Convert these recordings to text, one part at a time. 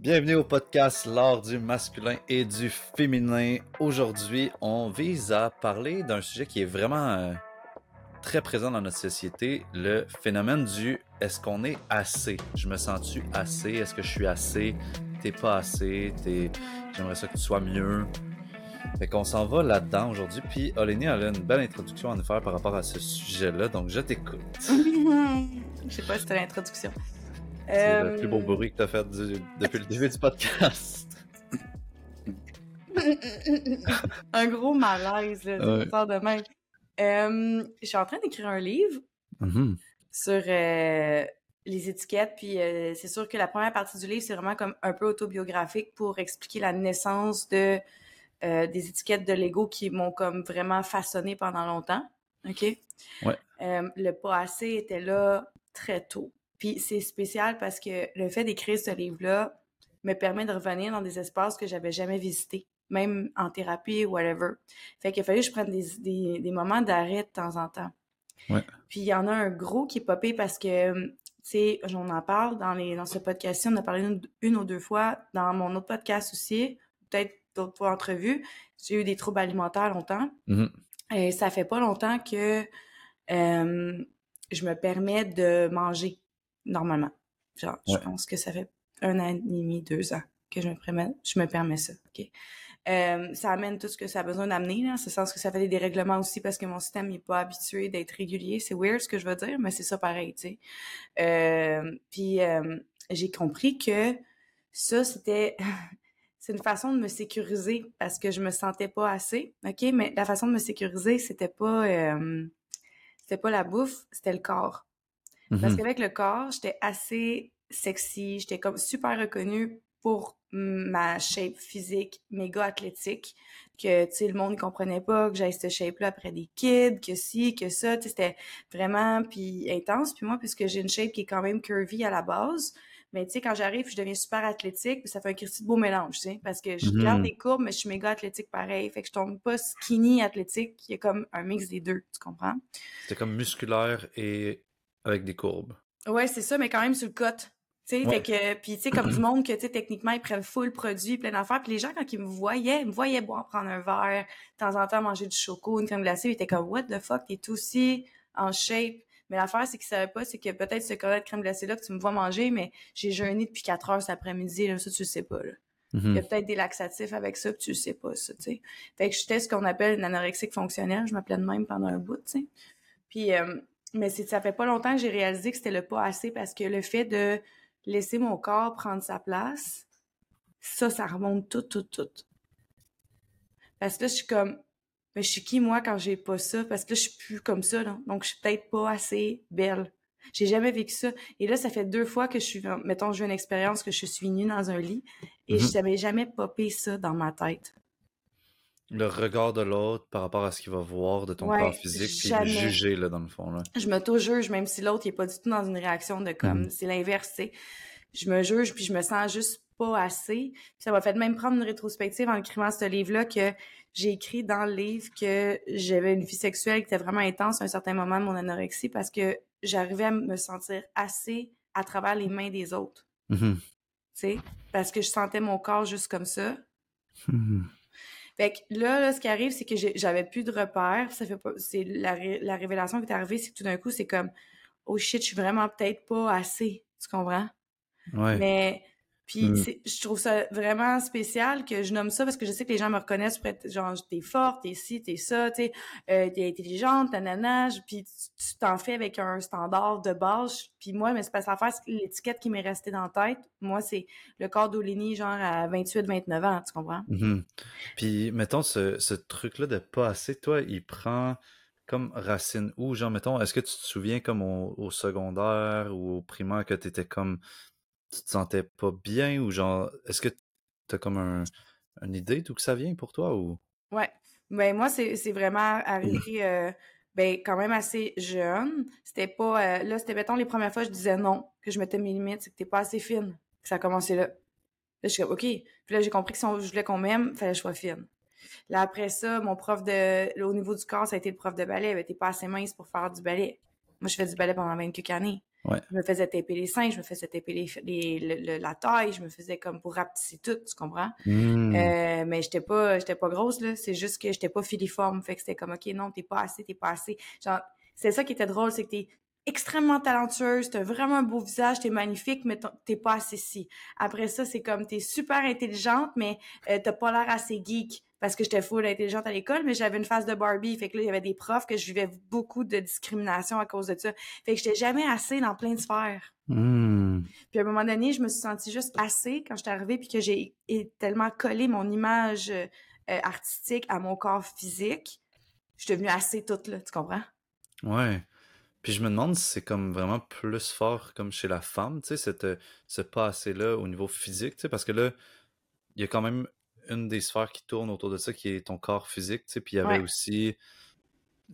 Bienvenue au podcast L'art du masculin et du féminin. Aujourd'hui, on vise à parler d'un sujet qui est vraiment euh, très présent dans notre société, le phénomène du est-ce qu'on est assez? Je me sens-tu assez? Est-ce que je suis assez? T'es pas assez? T'es... J'aimerais ça que tu sois mieux. Fait qu'on s'en va là-dedans aujourd'hui. Puis Olénie a une belle introduction à nous faire par rapport à ce sujet-là, donc je t'écoute. Je sais pas si c'était l'introduction. C'est le Euh, plus beau bruit que t'as fait du- depuis le début du podcast. un gros malaise, là, Ouais. de même. Euh, je suis en train d'écrire un livre Mhm. sur euh, les étiquettes, puis euh, c'est sûr que la première partie du livre, c'est vraiment comme un peu autobiographique pour expliquer la naissance de des étiquettes de Lego qui m'ont comme vraiment façonné pendant longtemps. OK? Ouais. Le pas assez était là très tôt. Puis c'est spécial parce que le fait d'écrire ce livre-là me permet de revenir dans des espaces que j'avais jamais visités, même en thérapie ou whatever. Fait qu'il a fallu que je prenne des, des, des moments d'arrêt de temps en temps. Ouais. Puis il y en a un gros qui est popé parce que, tu sais, on en parle dans, les, dans ce podcast-ci, on en a parlé une, une ou deux fois dans mon autre podcast aussi, peut-être d'autres fois entrevues. J'ai eu des troubles alimentaires longtemps. Mhm. Et ça fait pas longtemps que euh, je me permets de manger normalement. Genre, je pense que ça fait un an et demi, deux ans que je me permets, je me permets ça. ok? Euh, ça amène tout ce que ça a besoin d'amener, là, ce sens que ça fait des dérèglements aussi parce que mon système n'est pas habitué d'être régulier. C'est weird ce que je veux dire, mais c'est ça pareil, tu sais. Euh, puis euh, j'ai compris que ça, c'était c'est une façon de me sécuriser parce que je me sentais pas assez, ok? Mais la façon de me sécuriser, c'était pas c'était pas la bouffe, c'était le corps. Parce Mhm. qu'avec le corps, j'étais assez sexy, j'étais comme super reconnue pour ma shape physique méga athlétique, que, tu sais, le monde ne comprenait pas que j'avais cette shape-là après des kids, que si, que ça, tu sais, c'était vraiment, puis intense. Puis moi, puisque j'ai une shape qui est quand même curvy à la base, mais tu sais, quand j'arrive, je deviens super athlétique, puis ça fait un de beau mélange, tu sais, parce que je Mhm. garde des courbes, mais je suis méga athlétique pareil, fait que je tombe pas skinny athlétique, il y a comme un mix des deux, tu comprends? C'était comme musculaire et avec des courbes. Ouais, c'est ça, mais quand même sur le cote. Tu sais, Ouais. que, puis tu sais, comme du monde que, tu sais, techniquement, ils prennent full produit, plein d'affaires. Puis les gens, quand ils me voyaient, ils me voyaient boire, prendre un verre, de temps en temps manger du choco, une crème glacée, ils étaient comme, what the fuck, t'es aussi en shape. Mais l'affaire, c'est qu'ils savaient pas, c'est que peut-être ce collet de crème glacée-là que tu me vois manger, mais j'ai jeûné depuis 4 heures cet après-midi, là, ça, tu le sais pas, là. Il y a peut-être des laxatifs avec ça, puis tu le sais pas, ça, tu sais. Fait que j'étais ce qu'on appelle une anorexique fonctionnelle. Je m'appelais de même pendant un bout, tu sais. Puis, euh, mais ça fait pas longtemps que j'ai réalisé que c'était le pas assez parce que le fait de laisser mon corps prendre sa place, ça, ça remonte tout, tout, tout. Parce que là, je suis comme, mais je suis qui, moi, quand j'ai pas ça? Parce que là, je suis plus comme ça, là. Donc, je suis peut-être pas assez belle. J'ai jamais vécu ça. Et là, ça fait deux fois que je suis, mettons, j'ai une expérience que je suis nue dans un lit et Mhm. je n'avais jamais popé ça dans ma tête. Le regard de l'autre par rapport à ce qu'il va voir de ton Ouais, corps physique, puis le juger, là, dans le fond. Là. Je m'auto-juge, même si l'autre n'est pas du tout dans une réaction de comme, Mhm. c'est l'inverse, sais. Je me juge, puis je me sens juste pas assez. Puis ça m'a fait même prendre une rétrospective en écrivant ce livre-là que j'ai écrit dans le livre que j'avais une vie sexuelle qui était vraiment intense à un certain moment de mon anorexie parce que j'arrivais à me sentir assez à travers les mains des autres, Mhm. tu sais. Parce que je sentais mon corps juste comme ça. Mhm. Fait que là, là, ce qui arrive, c'est que j'avais plus de repères. Ça fait pas, c'est la, ré- la révélation qui est arrivée, c'est que tout d'un coup, c'est comme, oh shit, je suis vraiment peut-être pas assez. Tu comprends? Ouais. Mais, puis, Mm. je trouve ça vraiment spécial que je nomme ça parce que je sais que les gens me reconnaissent pour être genre, t'es forte, t'es ci, t'es ça, t'es, euh, t'es intelligente, nanana, je- puis tu t'en fais avec un standard de base. Puis moi, mais c'est pas ça faire, l'étiquette qui m'est restée dans la tête. Moi, c'est le corps d'Olini, genre à 28, 29 ans, tu comprends? Mhm. Puis, mettons, ce, ce truc-là de pas assez, toi, il prend comme racine où? Genre, mettons, est-ce que tu te souviens comme au, au secondaire ou au primaire que t'étais comme, tu te sentais pas bien ou genre, est-ce que t'as comme un, une idée d'où que ça vient pour toi ou? Ouais. Ben moi, c'est vraiment arrivé euh, ben quand même assez jeune. C'était pas euh, là, c'était mettons les premières fois je disais non, que je mettais mes limites, c'est que t'es pas assez fine. Ça a commencé là. Là, je suis comme OK. Puis là, j'ai compris que si on, je voulais qu'on m'aime, fallait que je sois fine. Là, après ça, mon prof de au niveau du corps, ça a été le prof de ballet. Ben, t'es pas assez mince pour faire du ballet. Moi, je fais du ballet pendant 20 quelques années. Ouais. Je me faisais taper les seins, je me faisais taper les, les- le- le- la taille, je me faisais comme pour rapetisser tout, tu comprends? Hmm. Euh, mais j'étais pas, j'étais pas grosse, là. C'est juste que j'étais pas filiforme. Fait que c'était comme, OK, non, t'es pas assez, t'es pas assez. Genre, c'est ça qui était drôle, c'est que t'es extrêmement talentueuse, t'as vraiment un beau visage, t'es magnifique, mais t'es pas assez si. Après ça, c'est comme, t'es super intelligente, mais euh, t'as pas l'air assez geek. Parce que j'étais full intelligente à l'école, mais j'avais une face de Barbie. Fait que là, il y avait des profs que je vivais beaucoup de discrimination à cause de ça. Fait que j'étais jamais assez dans plein de sphères. Hmm. Puis à un moment donné, je me suis sentie juste assez quand j'étais arrivée, puis que j'ai tellement collé mon image euh, artistique à mon corps physique. Je suis devenue assez toute là, tu comprends? Ouais. Puis je me demande si c'est comme vraiment plus fort comme chez la femme, tu sais, cette, euh, ce passé-là au niveau physique, tu sais, parce que là, il y a quand même une des sphères qui tourne autour de ça qui est ton corps physique, tu sais, puis il y avait Ouais. aussi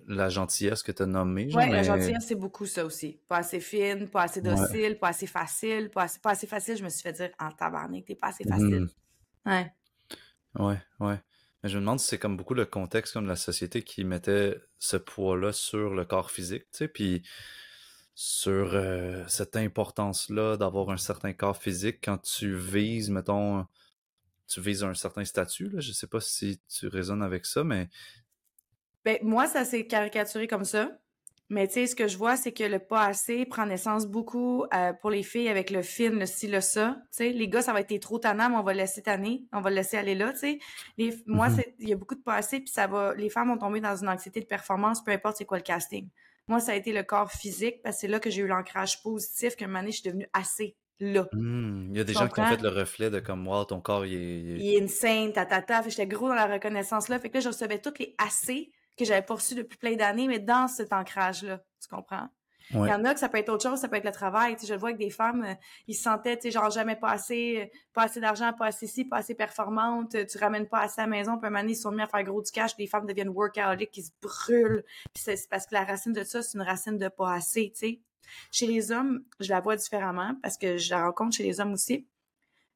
la gentillesse que tu as nommée, Ouais, la gentillesse, c'est beaucoup ça aussi. Pas assez fine, pas assez Ouais. docile, pas assez facile, pas assez, pas assez facile. Je me suis fait dire en tabarnak, t'es pas assez facile. Mhm. Ouais. Ouais, ouais. Mais je me demande si c'est comme beaucoup le contexte comme la société qui mettait ce poids-là sur le corps physique, tu sais, puis sur euh, cette importance-là d'avoir un certain corps physique quand tu vises, mettons, tu vises un certain statut, là. Je sais pas si tu résonnes avec ça, mais Ben, moi, ça s'est caricaturé comme ça. Mais tu sais, ce que je vois, c'est que le pas assez prend naissance beaucoup euh, pour les filles avec le film, le ci, le ça. Tu sais, les gars, ça va être trop tannant, mais on va le laisser tanner, on va le laisser aller là, tu sais. Les- Moi, c'est il y a beaucoup de pas assez, puis ça va... Les femmes vont tomber dans une anxiété de performance, peu importe c'est quoi le casting. Moi, ça a été le corps physique, parce que c'est là que j'ai eu l'ancrage positif, moment donné, je suis devenue assez là. hmm, il y a des Tu gens qui ont fait le reflet de comme, wow, ton corps, il est... il est- il est insane, tatata. Fait que j'étais gros dans la reconnaissance là. Fait que là, je recevais toutes les assez que j'avais pas depuis plein d'années, mais dans cet ancrage-là. Tu comprends? Ouais. Il y en a que ça peut être autre chose, ça peut être le travail. Tu sais, je le vois avec des femmes, euh, ils se sentaient, tu sais, genre jamais pas assez, euh, pas assez d'argent, pas assez ci, pas assez performante, euh, tu ramènes pas assez à la maison, puis un moment donné, ils sont mis à faire gros du cash, les femmes deviennent workaholic, qui se brûlent. Puis c'est c'est parce que la racine de ça, c'est une racine de pas assez, tu sais. Chez les hommes, je la vois différemment parce que je la rencontre chez les hommes aussi.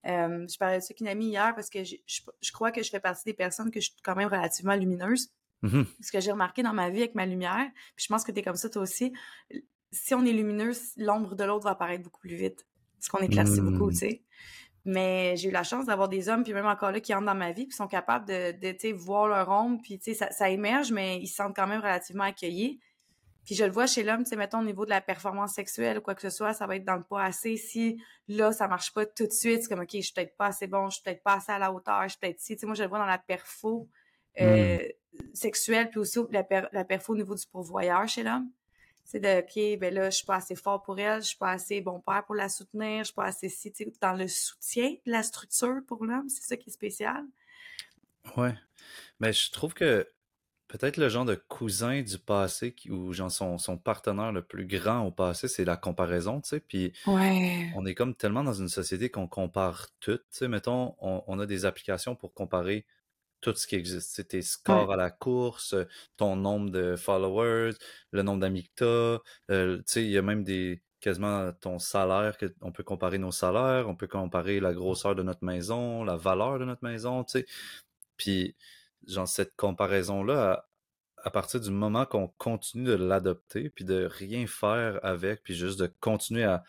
Euh, je parlais de ça avec une amie hier parce que je, je, je crois que je fais partie des personnes que je suis quand même relativement lumineuse. Mhm. Ce que j'ai remarqué dans ma vie avec ma lumière, puis je pense que t'es comme ça toi aussi, si on est lumineux, l'ombre de l'autre va apparaître beaucoup plus vite. Parce qu'on éclaircit Mm. beaucoup, tu sais. Mais j'ai eu la chance d'avoir des hommes, puis même encore là, qui entrent dans ma vie, puis sont capables de, de tu sais, voir leur ombre, puis tu sais, ça, ça émerge, mais ils se sentent quand même relativement accueillis. Puis je le vois chez l'homme, tu sais, mettons au niveau de la performance sexuelle ou quoi que ce soit, ça va être dans le pas assez. Si là, ça marche pas tout de suite, c'est comme, OK, je suis peut-être pas assez bon, je suis peut-être pas assez à la hauteur, je suis peut-être si. Tu sais, moi, je le vois dans la perfo euh, sexuelle, puis aussi la, per- la perfo au niveau du pourvoyeur chez l'homme. C'est de, OK, ben là, je suis pas assez fort pour elle, je suis pas assez bon père pour la soutenir, je suis pas assez si, dans le soutien de la structure pour l'homme, c'est ça qui est spécial. Ouais. Mais je trouve que peut-être le genre de cousin du passé qui, ou genre son, son partenaire le plus grand au passé, c'est la comparaison, tu sais. Puis Ouais. on est comme tellement dans une société qu'on compare tout. Tu sais, mettons, on, on a des applications pour comparer tout ce qui existe. Tes scores à la course, ton nombre de followers, le nombre d'amis que t'as. Euh, tu sais, il y a même des quasiment ton salaire, que on peut comparer nos salaires, on peut comparer la grosseur de notre maison, la valeur de notre maison, tu sais. Puis, genre, cette comparaison-là, à, à partir du moment qu'on continue de l'adopter, puis de rien faire avec, puis juste de continuer à,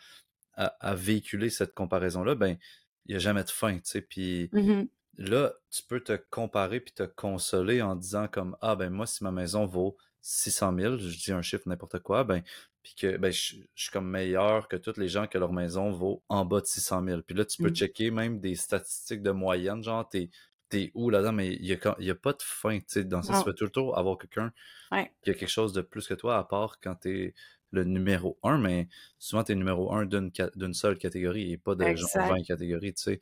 à, à véhiculer cette comparaison-là, ben, il n'y a jamais de fin, tu sais. Puis Mhm. Là, tu peux te comparer puis te consoler en disant comme, ah, ben, moi, si ma maison vaut 600 000, je dis un chiffre n'importe quoi, ben, puis que ben, je, je suis comme meilleur que tous les gens que leur maison vaut en bas de 600 000. Puis là, tu peux Mm. checker même des statistiques de moyenne, genre, t'es t'es où là-dedans, mais il y a, y a pas de fin, tu sais, dans ça, tu vas tout le temps avoir quelqu'un Ouais. qui a quelque chose de plus que toi, à part quand t'es le numéro un, mais souvent t'es numéro un d'une seule catégorie et pas de genre Exact. 20 catégories, tu sais.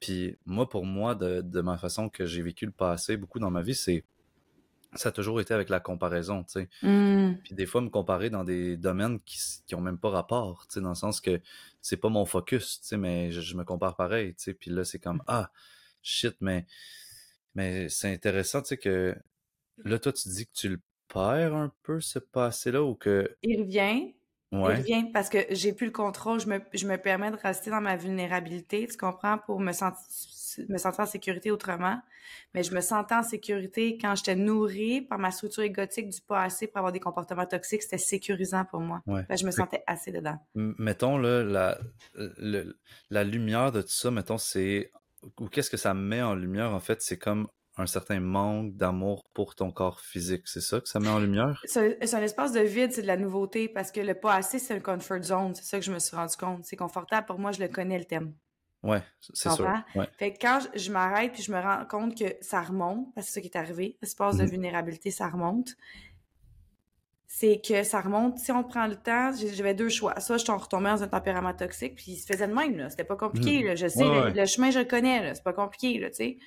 Puis moi, pour moi, de, de ma façon que j'ai vécu le passé beaucoup dans ma vie, c'est ça a toujours été avec la comparaison, tu sais. Mm. Puis des fois, me comparer dans des domaines qui, qui ont même pas rapport, tu sais, dans le sens que c'est pas mon focus, tu sais, mais je, je me compare pareil, tu sais. Puis là, c'est comme, ah, shit, mais, mais c'est intéressant, tu sais, que là, toi, tu dis que tu le perds un peu, ce passé-là, ou que, Il revient, Ouais. parce que j'ai plus le contrôle, je me, je me permets de rester dans ma vulnérabilité, tu comprends, pour me, sentir me sentir en sécurité autrement. Mais je me sentais en sécurité quand j'étais nourrie par ma structure égotique du pas assez pour avoir des comportements toxiques. C'était sécurisant pour moi. Ouais. Je me sentais assez dedans. Mettons, là, la, le- la lumière de tout ça, mettons, c'est. Ou qu'est-ce que ça met en lumière, en fait, c'est comme un certain manque d'amour pour ton corps physique. C'est ça que ça met en lumière? C'est un espace de vide, c'est de la nouveauté parce que le pas assez, c'est un comfort zone. C'est ça que je me suis rendu compte. C'est confortable pour moi, je le connais le thème. Ouais, c'est sûr. Ouais. Fait que quand je, je m'arrête puis je me rends compte que ça remonte, parce que c'est ça qui est arrivé, l'espace de Mhm. vulnérabilité, ça remonte. C'est que ça remonte, si on prend le temps, j'avais deux choix. Soit je t'en retombais dans un tempérament toxique, puis il se faisait de même, là. C'était pas compliqué, Mhm. là. Je sais, Ouais, le, chemin, je le connais, là. C'est pas compliqué, là, tu sais.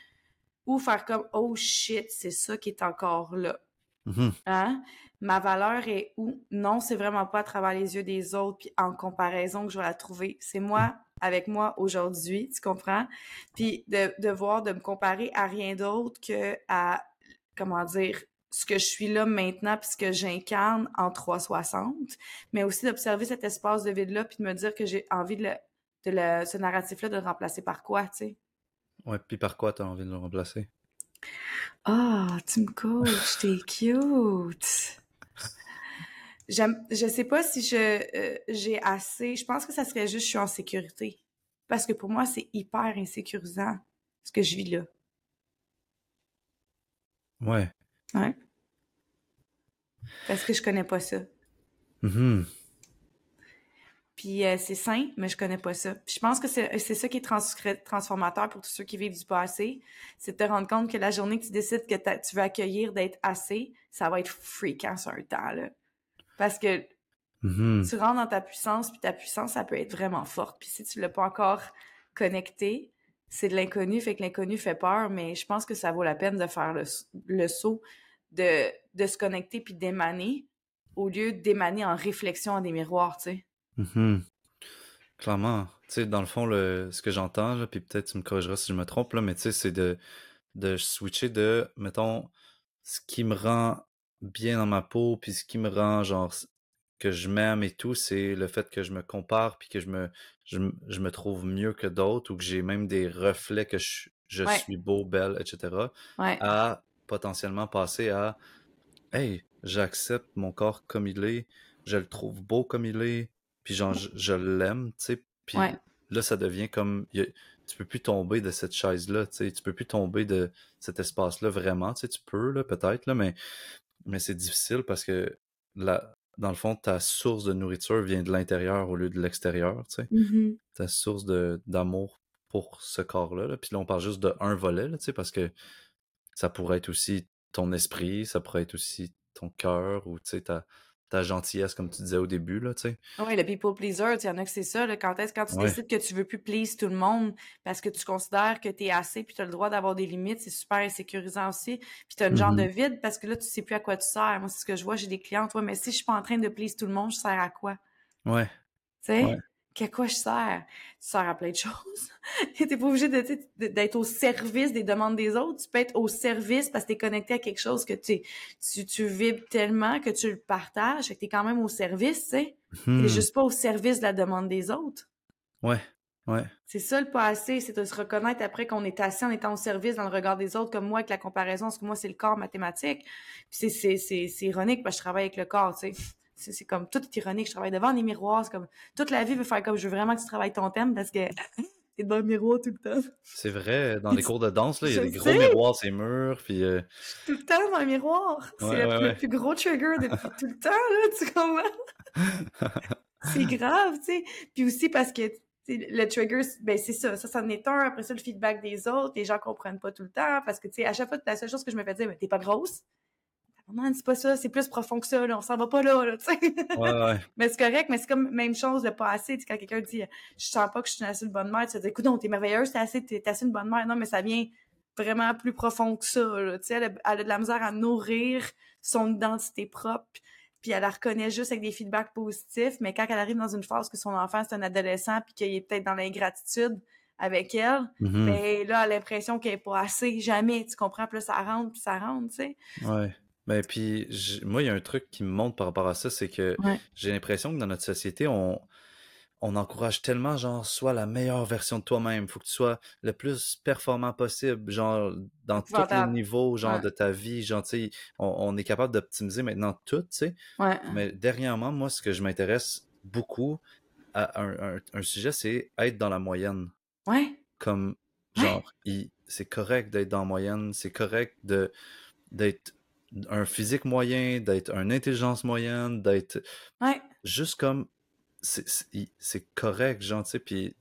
Ou faire comme, oh shit, c'est ça qui est encore là. Mhm. Hein? Ma valeur est où? Non, c'est vraiment pas à travers les yeux des autres puis en comparaison que je vais la trouver. C'est moi avec moi aujourd'hui, tu comprends? Puis de, de voir, de me comparer à rien d'autre que à, comment dire, ce que je suis là maintenant puis ce que j'incarne en 360, mais aussi d'observer cet espace de vide-là puis de me dire que j'ai envie de, le, de le, ce narratif-là de le remplacer par quoi, tu sais? Ouais, puis par quoi t'as envie de le remplacer? Ah, tu me coaches, t'es cute. Je sais pas si je euh, j'ai assez. Je pense que ça serait juste je suis en sécurité. Parce que pour moi, c'est hyper insécurisant ce que je vis là. Ouais. Ouais. Parce que je connais pas ça. Mhm. Puis euh, c'est sain, mais je connais pas ça. Puis je pense que c'est c'est ça qui est trans- transformateur pour tous ceux qui vivent du pas assez. C'est de te rendre compte que la journée que tu décides que tu veux accueillir d'être assez, ça va être fréquent sur un temps, là. Parce que Mhm. tu rentres dans ta puissance, puis ta puissance, ça peut être vraiment forte. Puis si tu l'as pas encore connecté, c'est de l'inconnu, fait que l'inconnu fait peur, mais je pense que ça vaut la peine de faire le, le saut, de, de se connecter puis d'émaner, au lieu d'émaner en réflexion à des miroirs, tu sais. Mhm. Clairement. Tu sais, dans le fond, le, ce que j'entends, là, puis peut-être tu me corrigeras si je me trompe, là, mais tu sais, c'est de, de switcher de, mettons, ce qui me rend bien dans ma peau, puis ce qui me rend, genre, que je m'aime et tout, c'est le fait que je me compare, puis que je me, je, m- je me trouve mieux que d'autres, ou que j'ai même des reflets que je, je Ouais. suis beau, belle, etc., Ouais. à potentiellement passer à, hey, j'accepte mon corps comme il est, je le trouve beau comme il est, puis genre, je, je l'aime, tu sais, puis Ouais. là, ça devient comme, a- tu peux plus tomber de cette chaise-là, tu sais, tu peux plus tomber de cet espace-là vraiment, tu sais, tu peux, là, peut-être, là, mais, mais c'est difficile parce que, la, dans le fond, ta source de nourriture vient de l'intérieur au lieu de l'extérieur, tu sais, Mhm. ta source de, d'amour pour ce corps-là, là. puis là, on parle juste de un volet, là, tu sais, parce que ça pourrait être aussi ton esprit, ça pourrait être aussi ton cœur, ou, tu sais, ta, ta gentillesse, comme tu disais au début, là, tu sais. Oui, le people pleaser, il y en a que c'est ça. Là, quand est-ce quand tu Ouais. décides que tu veux plus please tout le monde parce que tu considères que tu es assez puis tu as le droit d'avoir des limites, c'est super insécurisant aussi. Puis tu as une genre de Mhm. vide parce que là, tu sais plus à quoi tu sers. Moi, c'est ce que je vois, j'ai des clientes. Ouais, mais si je suis pas en train de please tout le monde, je sers à quoi? Ouais. Tu sais? Ouais. Qu'à quoi je sers? Tu sers à plein de choses. T'es pas obligé tu d'être au service des demandes des autres. Tu peux être au service parce que t'es connecté à quelque chose que tu, tu, tu vibres tellement que tu le partages, que t'es quand même au service, tu sais. T'es Hmm. juste pas au service de la demande des autres. Ouais. Ouais. C'est ça le pas assez, c'est de se reconnaître après qu'on est assis en étant au service dans le regard des autres, comme moi avec la comparaison, parce que moi c'est le corps mathématique. Puis c'est, c'est, c'est, c'est ironique parce que je travaille avec le corps, tu sais. C'est, comme tout est ironique, je travaille devant des miroirs, c'est comme toute la vie veut faire comme je veux vraiment que tu travailles ton thème parce que t'es devant le miroir tout le temps. C'est vrai, dans les cours de danse, là, il y a des gros miroirs, ces murs, puis euh, Tout le temps dans le miroir. C'est Ouais, le, ouais, plus, gros trigger depuis tout le temps, là, tu comprends? c'est grave, tu sais. Puis aussi parce que le trigger, c'est- ben c'est ça, ça c'en est un. Après ça, le feedback des autres, les gens comprennent pas tout le temps parce que tu sais, à chaque fois, la seule chose que je me fais dire, mais t'es pas grosse. Non, c'est pas ça, c'est plus profond que ça, là, on s'en va pas là, là, tu sais. ouais, ouais. mais c'est correct, mais c'est comme même chose de pas assez, tu sais, quand quelqu'un dit, je sens pas que je suis assez une bonne mère, tu te dis, écoute, non, t'es merveilleuse, t'es assez, t'es assez une bonne mère. Non, mais ça vient vraiment plus profond que ça, là, tu sais, elle, a- elle a de la misère à nourrir son identité propre, puis elle la reconnaît juste avec des feedbacks positifs, mais quand elle arrive dans une phase que son enfant c'est un adolescent, puis qu'il est peut-être dans l'ingratitude avec elle, Mhm. ben là, elle a l'impression qu'elle est pas assez, jamais, tu comprends, puis là, ça rentre, puis ça rentre, tu sais. Ouais. Mais puis, j- moi, il y a un truc qui me montre par rapport à ça, c'est que Ouais. j'ai l'impression que dans notre société, on, on encourage tellement, genre, sois la meilleure version de toi-même. Faut que tu sois le plus performant possible, genre, dans tous les Épouvantable. niveaux, genre, Ouais. de ta vie. Genre, tu sais, on, on est capable d'optimiser maintenant tout, tu sais. Ouais. Mais dernièrement, moi, ce que je m'intéresse beaucoup à un, un- un sujet, c'est être dans la moyenne. Ouais. Comme, Ouais. genre, il- c'est correct d'être dans la moyenne, c'est correct de d'être un physique moyen, d'être une intelligence moyenne, d'être Ouais. juste comme c'est correct genre tu sais puis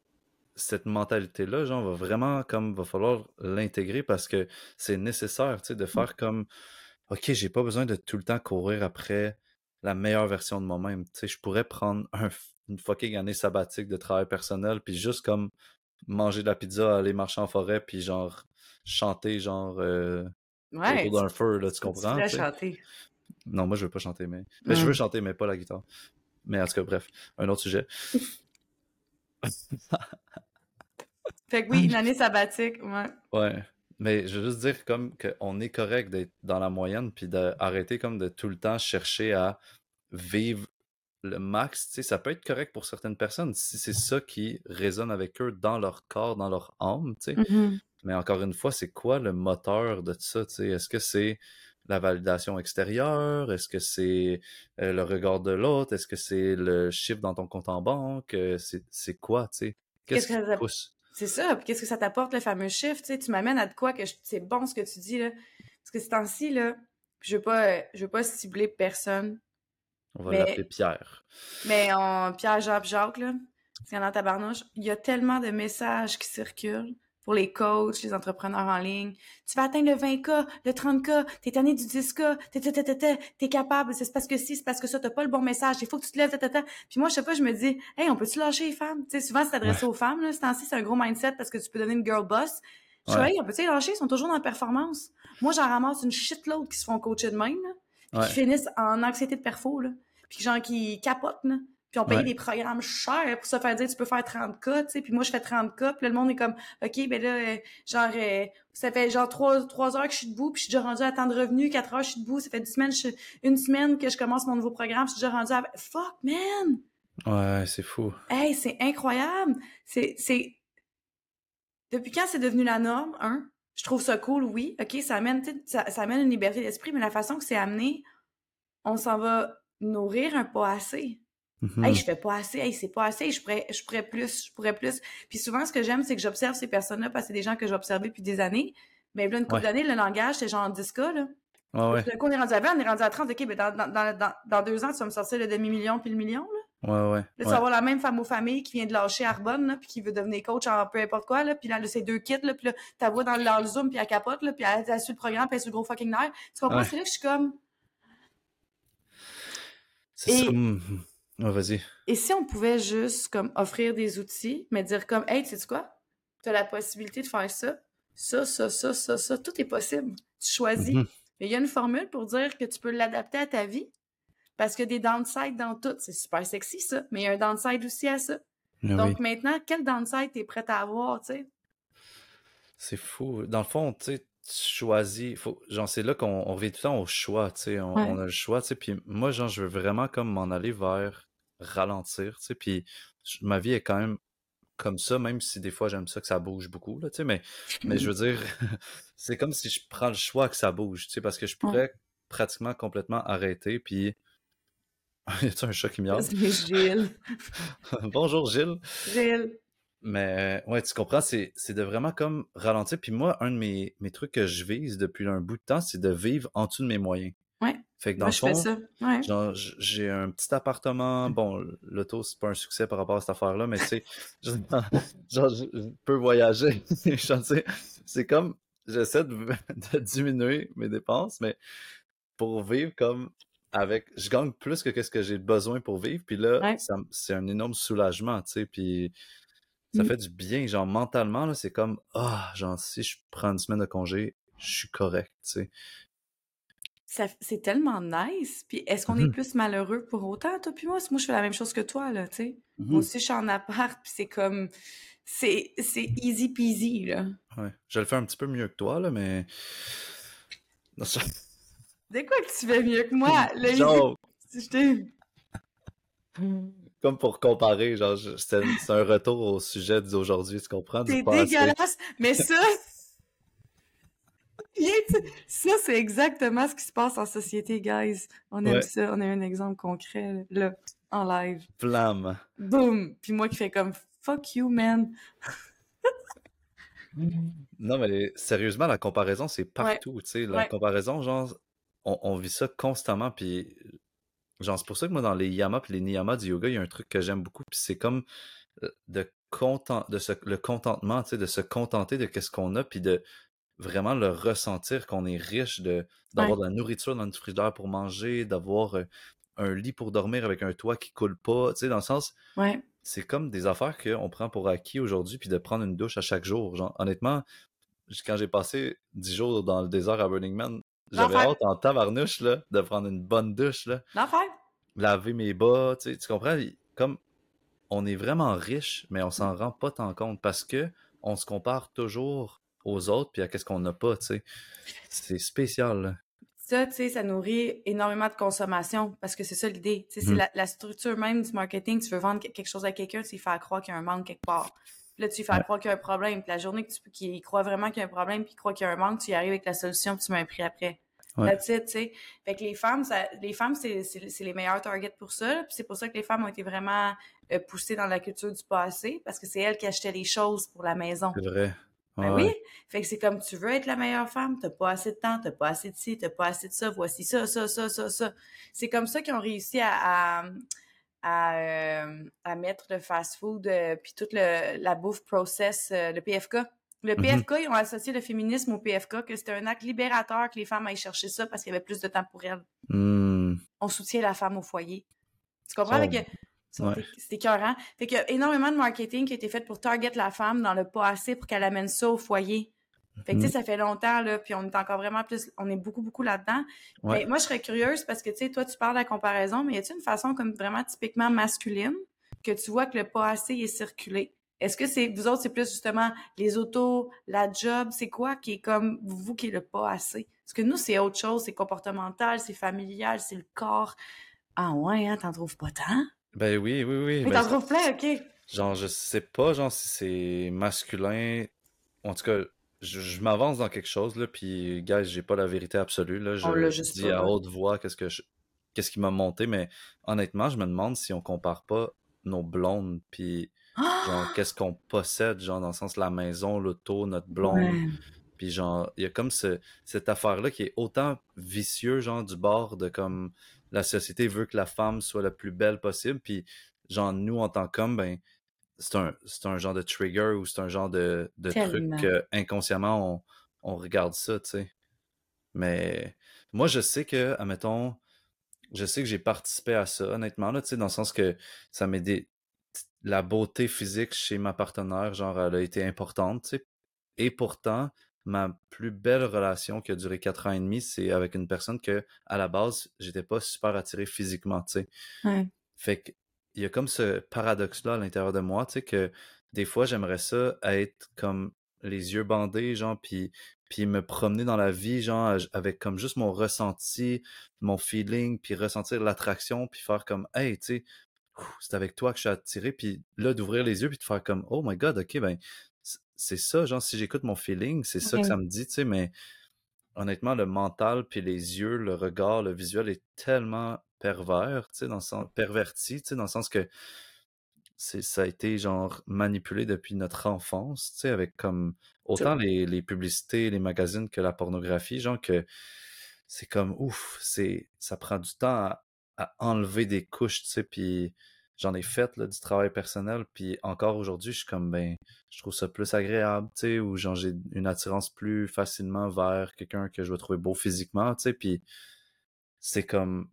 cette mentalité là genre va vraiment comme va falloir l'intégrer parce que c'est nécessaire tu sais de Mm. faire comme OK, j'ai pas besoin de tout le temps courir après la meilleure version de moi-même tu sais je pourrais prendre un une fucking année sabbatique de travail personnel puis juste comme manger de la pizza aller marcher en forêt puis genre chanter genre euh, Ouais. autour d'un feu là tu comprends tu chanter. non, moi, je veux pas chanter, mais... mais je Mm. veux chanter, mais pas la guitare. Mais en tout cas, bref, un autre sujet. Fait que oui, une année sabbatique, ouais. Ouais. Mais je veux juste dire comme qu'on est correct d'être dans la moyenne, puis d'arrêter comme de tout le temps chercher à vivre le max. Tu sais, ça peut être correct pour certaines personnes si c'est ça qui résonne avec eux dans leur corps, dans leur âme, tu sais. Mhm. Mais encore une fois, c'est quoi le moteur de tout ça? Est-ce que c'est la validation extérieure? Est-ce que c'est euh, le regard de l'autre? Est-ce que c'est le chiffre dans ton compte en banque? Euh, C'est c'est quoi, tu sais? Qu'est-ce qui te ça... pousse? C'est ça. Puis qu'est-ce que ça t'apporte, le fameux chiffre, tu sais? Tu m'amènes à de quoi que je- c'est bon ce que tu dis, là. Parce que ces temps-ci, là, je veux pas, euh, je veux pas cibler personne, On va mais l'appeler Pierre. Mais on, Pierre, Jacques, Jacques, là, en tabarnouche, il y a tellement de messages qui circulent pour les coachs, les entrepreneurs en ligne. Tu vas atteindre le 20K, le 30K, t'es tanné du 10K, t'es, t'es, t'es, t'es, t'es, t'es capable, c'est parce que si, c'est parce que ça, t'as pas le bon message, il faut que tu te lèves, t'es. Puis moi, je sais pas, je me dis, hey, on peut-tu lâcher les femmes? Tu sais, souvent, c'est adressé aux femmes, là, ce temps-ci, c'est un gros mindset parce que tu peux donner une girl boss. Je Ouais. hey, on peut-tu les lâcher? Ils sont toujours dans la performance. Moi, j'en ramasse une shitload qui se font coacher de même, là puis Ouais. qui finissent en anxiété de perfo, là. Puis genre qui capotent, là. Puis on paye Ouais. des programmes chers pour se faire dire tu peux faire 30K, tu sais. Puis moi, je fais 30K. Puis là, le monde est comme, OK, ben là, euh, genre, euh, ça fait genre 3, trois heures que je suis debout. Puis je suis déjà rendue à temps de revenu. 4 heures, je suis debout. Ça fait une semaine, je- une semaine que je commence mon nouveau programme. Je suis déjà rendue à... Fuck, man! Ouais, c'est fou. Hey, c'est incroyable! C'est... c'est... Depuis quand c'est devenu la norme, hein? Je trouve ça cool, oui. OK, ça amène, ça, ça amène une liberté d'esprit, mais la façon que c'est amené, on s'en va nourrir un pas assez. Mhm. Hey, je fais pas assez, hey, c'est pas assez, je pourrais, je pourrais plus, je pourrais plus. Puis souvent, ce que j'aime, c'est que j'observe ces personnes-là parce que c'est des gens que j'ai observés depuis des années. Mais là, une couple Ouais. d'années, le langage, c'est genre 10K, là. Ouais, ouais. Puis D'un coup, on est rendu à 20, on est rendu à 30. OK, ben dans, dans, dans, dans, deux ans, tu vas me sortir le demi-million puis le million, là. Ouais, ouais. Là, tu ouais. vas avoir la même femme aux familles qui vient de lâcher Arbonne, là, puis qui veut devenir coach en peu importe quoi, là. Puis là, là, c'est deux kits, là, puis là, t'as voix dans le, dans le Zoom, puis elle capote, là, puis elle, elle suit le programme, puis elle suit le gros fucking nerf. Tu comprends? Ouais. C'est là que je suis comme... C'est Et- ça. Ouais, vas-y. Et si on pouvait juste, comme, offrir des outils, mais dire comme, hey, tu sais quoi? T'as la possibilité de faire ça, ça, ça, ça, ça, ça, tout est possible. Tu choisis. Mhm. Mais il y a une formule pour dire que tu peux l'adapter à ta vie. Parce qu'il y a des downsides dans tout. C'est super sexy, ça. Mais il y a un downside aussi à ça. Ah Donc maintenant, quel downside t'es prête à avoir, tu sais? C'est fou. Dans le fond, tu sais, tu choisis. Faut... Genre, c'est là qu'on on revient tout le temps au choix, tu sais. On, Ouais. on a le choix, tu sais. Puis moi, genre, je veux vraiment comme m'en aller vers ralentir, tu sais. Puis ma vie est quand même comme ça, même si des fois j'aime ça que ça bouge beaucoup, là, tu sais. Mais, mais je veux dire, c'est comme si je prends le choix que ça bouge, tu sais, parce que je pourrais pratiquement complètement arrêter. Puis. y a-tu un chat qui miaule? Gilles. Bonjour Gilles. Gilles. Mais ouais, tu comprends, c'est c'est de vraiment comme ralentir. Puis moi, un de mes, mes trucs que je vise depuis un bout de temps, c'est de vivre en dessous de mes moyens. Ouais. Fait que dans Moi, le je fais fond, ça. Ouais. genre, j- j'ai un petit appartement. Bon, l'auto, c'est pas un succès par rapport à cette affaire-là, mais tu sais, je- genre, je, peux voyager. C'est comme, j'essaie de, de diminuer mes dépenses, mais pour vivre comme avec, je gagne plus que ce que j'ai besoin pour vivre. Puis là, Ouais. c'est un énorme soulagement, tu sais. Puis ça Mm. fait du bien, genre mentalement, là, c'est comme, ah, genre, si je prends une semaine de congé, je suis correct, tu sais. Ça- C'est tellement nice. Puis est-ce qu'on est Mhm. plus malheureux pour autant, toi puis moi? Moi, je fais la même chose que toi, là, tu sais. Moi aussi, je suis en appart, puis c'est comme... C'est c'est easy peasy, là. Ouais. Je le fais un petit peu mieux que toi, là, mais. Non, ça- De quoi que tu fais mieux que moi? Le Genre, Je t'ai- comme pour comparer, genre, je- c'est c'est un retour au sujet d'aujourd'hui, tu comprends? Du T'es passé. dégueulasse! Mais ça... Ça, c'est exactement ce qui se passe en société, guys. On aime Ouais. ça. On a un exemple concret, là, en live. Flamme. Boum! Puis moi qui fais comme « Fuck you, man! Non, mais sérieusement, la comparaison, c'est partout, tu sais. La Ouais. comparaison, genre, on, on vit ça constamment, puis genre, c'est pour ça que moi, dans les yamas puis les niyamas du yoga, il y a un truc que j'aime beaucoup, puis c'est comme euh, de content, de le contentement, tu sais, de se contenter de qu'est-ce qu'on a, puis de vraiment le ressentir qu'on est riche, de d'avoir de la nourriture dans notre frigidaire pour manger, d'avoir euh, un lit pour dormir avec un toit qui coule pas, tu sais, dans le sens, » Ouais. c'est comme des affaires qu'on prend pour acquis aujourd'hui, puis de prendre une douche à chaque jour. Genre, honnêtement, quand j'ai passé 10 jours dans le désert à Burning Man, j'avais hâte en tabarnouche là, de prendre une bonne douche, là, L'enfer! laver mes bas, tu sais, tu comprends? Comme on est vraiment riche, mais on s'en rend pas tant compte parce que on se compare toujours aux autres, puis à qu'est-ce qu'on n'a pas, tu sais. C'est spécial, là. Ça, tu sais, ça nourrit énormément de consommation parce que c'est ça l'idée. Tu sais, c'est Mhm. la, la structure même du marketing. Tu veux vendre que- quelque chose à quelqu'un, tu lui fais croire qu'il y a un manque quelque part. Puis là, tu lui fais Ouais. croire qu'il y a un problème. Puis la journée que tu qu'il croit vraiment qu'il y a un problème, puis il croit qu'il y a un manque, tu y arrives avec la solution, puis tu mets un prix après. Ouais. Tu sais. Fait que les femmes, ça, les femmes, c'est, les meilleurs targets pour ça. Puis c'est pour ça que les femmes ont été vraiment euh, poussées dans la culture du passé, parce que c'est elles qui achetaient les choses pour la maison. C'est vrai. Ben Ouais. oui. Fait que c'est comme tu veux être la meilleure femme, t'as pas assez de temps, t'as pas assez de ci, t'as pas assez de ça, voici ça, ça, ça, ça, ça. C'est comme ça qu'ils ont réussi à, à, à, euh, à mettre le fast-food euh, puis toute le, la bouffe process, euh, le PFK. Le Mhm. PFK, ils ont associé le féminisme au PFK, que c'était un acte libérateur que les femmes aillent chercher ça parce qu'il y avait plus de temps pour elles. Hmm. On soutient la femme au foyer. Tu comprends? Oh. Que- Ouais. c'est- écœurant. Fait qu'il y a énormément de marketing qui a été fait pour target la femme dans le pas assez pour qu'elle amène ça au foyer. Fait que, tu sais, Mhm. ça fait longtemps, là, puis on est encore vraiment plus, on est beaucoup, beaucoup là-dedans. Ouais. Mais moi, je serais curieuse parce que, tu sais, toi, tu parles de la comparaison, mais y a-t-il une façon comme vraiment typiquement masculine que tu vois que le pas assez est circulé? Est-ce que c'est, vous autres, c'est plus justement les autos, la job, c'est quoi qui est comme vous qui est le pas assez? Parce que nous, c'est autre chose, c'est comportemental, c'est familial, c'est le corps. Ah ouais, hein, t'en trouves pas tant? Ben oui, oui, oui. Mais ben, t'en trouves plein, ok. Genre, je sais pas, genre, si c'est masculin. En tout cas, je, je m'avance dans quelque chose, là, puis, guys, j'ai pas la vérité absolue, là. Je juste dis pas, à haute voix qu'est-ce que je- qu'est-ce qui m'a monté, mais honnêtement, je me demande si on compare pas nos blondes, puis, genre, qu'est-ce qu'on possède, genre, dans le sens la maison, l'auto, notre blonde, Ouais. puis genre, il y a comme ce, cette affaire-là qui est autant vicieux, genre, du bord de comme la société veut que la femme soit la plus belle possible, puis genre, nous, en tant qu'hommes, ben, c'est un, c'est un genre de trigger ou c'est un genre de, de truc que inconsciemment, on, on regarde ça, tu sais. Mais moi, je sais que, admettons, je sais que j'ai participé à ça, honnêtement, là, tu sais, dans le sens que ça m'est des... La beauté physique chez ma partenaire, genre, elle a été importante, tu sais. Et pourtant, ma plus belle relation qui a duré quatre ans et demi, c'est avec une personne que, à la base, j'étais pas super attiré physiquement, tu sais. Ouais. Fait que, il y a comme ce paradoxe-là à l'intérieur de moi, tu sais, que des fois, j'aimerais ça être comme les yeux bandés, genre, puis, puis me promener dans la vie, genre, avec comme juste mon ressenti, mon feeling, puis ressentir l'attraction, puis faire comme, hey, tu sais, c'est avec toi que je suis attiré, puis là, d'ouvrir les yeux, puis de faire comme, oh my god, ok, ben, c'est ça, genre, si j'écoute mon feeling, c'est ça que ça me dit, tu sais, mais honnêtement, le mental, puis les yeux, le regard, le visuel est tellement pervers, tu sais, dans le sens, perverti, tu sais, dans le sens que c'est, ça a été, genre, manipulé depuis notre enfance, tu sais, avec comme, autant les, les publicités, les magazines que la pornographie, genre, que c'est comme, ouf, c'est, ça prend du temps à, à enlever des couches, tu sais, puis j'en ai fait, là, du travail personnel, puis encore aujourd'hui, je suis comme, ben, je trouve ça plus agréable, tu sais, ou genre j'ai une attirance plus facilement vers quelqu'un que je vais trouver beau physiquement, tu sais, puis c'est comme,